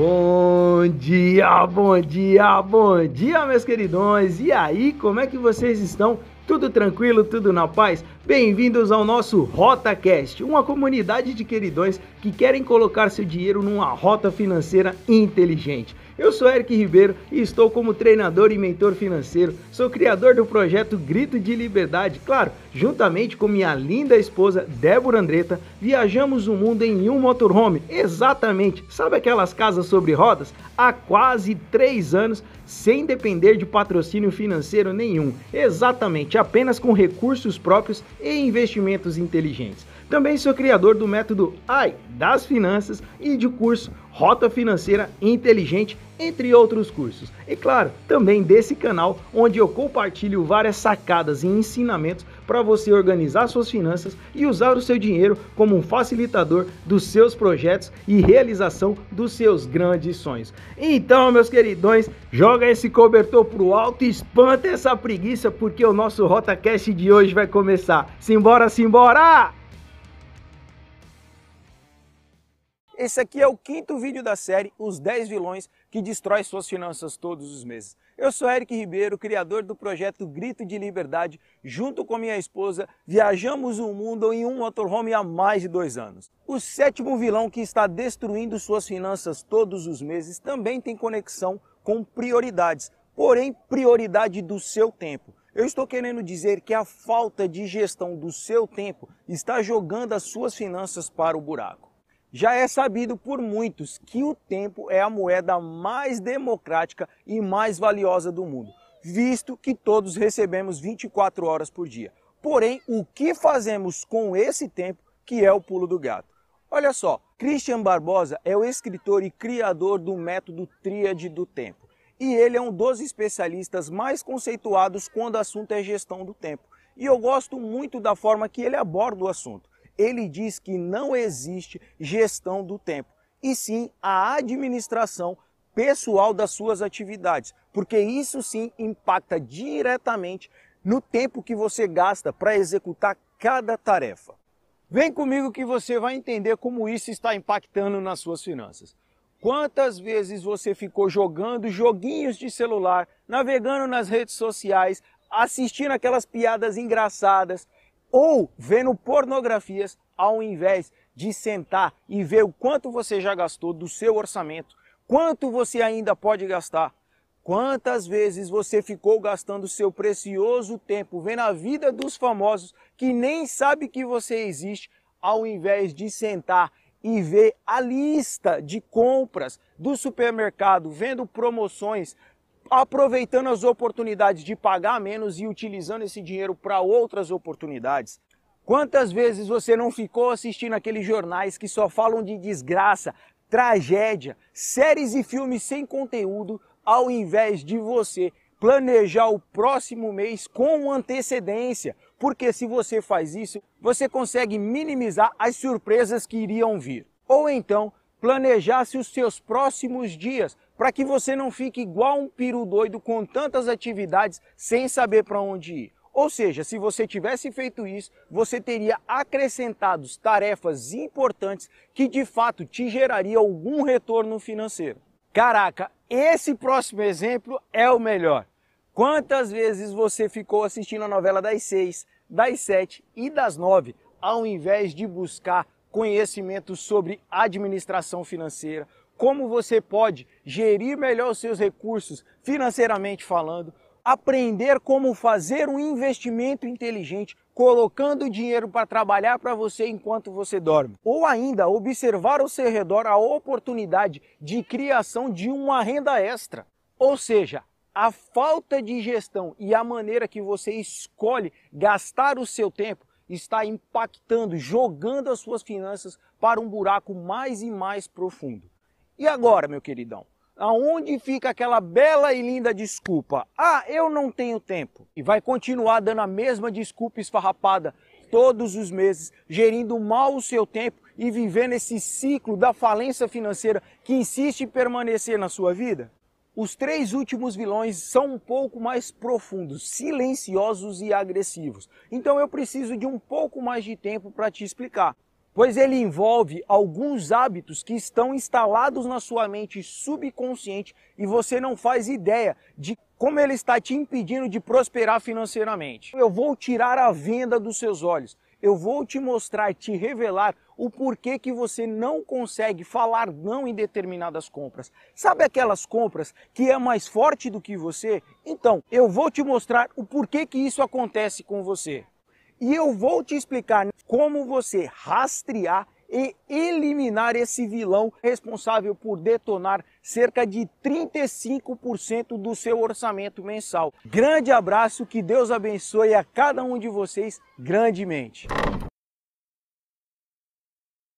Bom dia, bom dia, bom dia, meus queridões! E aí, como é que vocês estão? Tudo tranquilo, tudo na paz? Bem-vindos ao nosso RotaCast, uma comunidade de queridões que querem colocar seu dinheiro numa rota financeira inteligente. Eu sou Eric Ribeiro e estou como treinador e mentor financeiro. Sou criador do projeto Grito de Liberdade. Claro, juntamente com minha linda esposa Débora Andretta, viajamos o mundo em um motorhome. Exatamente, sabe aquelas casas sobre rodas? Há quase três anos, sem depender de patrocínio financeiro nenhum. Exatamente, apenas com recursos próprios e investimentos inteligentes. Também sou criador do método AI das finanças e de curso Rota Financeira Inteligente, entre outros cursos. E claro, também desse canal onde eu compartilho várias sacadas e ensinamentos para você organizar suas finanças e usar o seu dinheiro como um facilitador dos seus projetos e realização dos seus grandes sonhos. Então, meus queridões, joga esse cobertor pro alto e espanta essa preguiça porque o nosso RotaCast de hoje vai começar. Simbora, simbora! Esse aqui é o quinto vídeo da série Os 10 Vilões que Destrói Suas Finanças Todos os Meses. Eu sou Eric Ribeiro, criador do projeto Grito de Liberdade. Junto com minha esposa, viajamos o mundo em um motorhome há mais de dois anos. O sétimo vilão que está destruindo suas finanças todos os meses também tem conexão com prioridades, porém prioridade do seu tempo. Eu estou querendo dizer que a falta de gestão do seu tempo está jogando as suas finanças para o buraco. Já é sabido por muitos que o tempo é a moeda mais democrática e mais valiosa do mundo, visto que todos recebemos 24 horas por dia. Porém, o que fazemos com esse tempo que é o pulo do gato? Olha só, Christian Barbosa é o escritor e criador do método Tríade do Tempo. E ele é um dos especialistas mais conceituados quando o assunto é gestão do tempo. E eu gosto muito da forma que ele aborda o assunto ele diz que não existe gestão do tempo, e sim a administração pessoal das suas atividades, porque isso sim impacta diretamente no tempo que você gasta para executar cada tarefa. Vem comigo que você vai entender como isso está impactando nas suas finanças. Quantas vezes você ficou jogando joguinhos de celular, navegando nas redes sociais, assistindo aquelas piadas engraçadas, ou vendo pornografias ao invés de sentar e ver o quanto você já gastou do seu orçamento, quanto você ainda pode gastar. Quantas vezes você ficou gastando seu precioso tempo vendo a vida dos famosos que nem sabe que você existe, ao invés de sentar e ver a lista de compras do supermercado, vendo promoções, aproveitando as oportunidades de pagar menos e utilizando esse dinheiro para outras oportunidades. Quantas vezes você não ficou assistindo aqueles jornais que só falam de desgraça, tragédia, séries e filmes sem conteúdo, ao invés de você planejar o próximo mês com antecedência? Porque se você faz isso, você consegue minimizar as surpresas que iriam vir. Ou então, planejar-se os seus próximos dias para que você não fique igual um piru doido com tantas atividades sem saber para onde ir. Ou seja, se você tivesse feito isso, você teria acrescentado tarefas importantes que de fato te geraria algum retorno financeiro. Caraca, esse próximo exemplo é o melhor. Quantas vezes você ficou assistindo a novela das seis, das sete e das nove, ao invés de buscar conhecimento sobre administração financeira, como você pode gerir melhor os seus recursos financeiramente falando, aprender como fazer um investimento inteligente colocando dinheiro para trabalhar para você enquanto você dorme. Ou ainda observar ao seu redor a oportunidade de criação de uma renda extra. Ou seja, a falta de gestão e a maneira que você escolhe gastar o seu tempo está impactando, jogando as suas finanças para um buraco mais e mais profundo. E agora, meu queridão? Aonde fica aquela bela e linda desculpa? Ah, eu não tenho tempo. E vai continuar dando a mesma desculpa esfarrapada todos os meses, gerindo mal o seu tempo e vivendo esse ciclo da falência financeira que insiste em permanecer na sua vida? Os três últimos vilões são um pouco mais profundos, silenciosos e agressivos. Então eu preciso de um pouco mais de tempo para te explicar. Pois ele envolve alguns hábitos que estão instalados na sua mente subconsciente e você não faz ideia de como ele está te impedindo de prosperar financeiramente. Eu vou tirar a venda dos seus olhos. Eu vou te mostrar, te revelar o porquê que você não consegue falar não em determinadas compras. Sabe aquelas compras que é mais forte do que você? Então, eu vou te mostrar o porquê que isso acontece com você. E eu vou te explicar como você rastrear e eliminar esse vilão responsável por detonar cerca de 35% do seu orçamento mensal. Grande abraço, que Deus abençoe a cada um de vocês grandemente.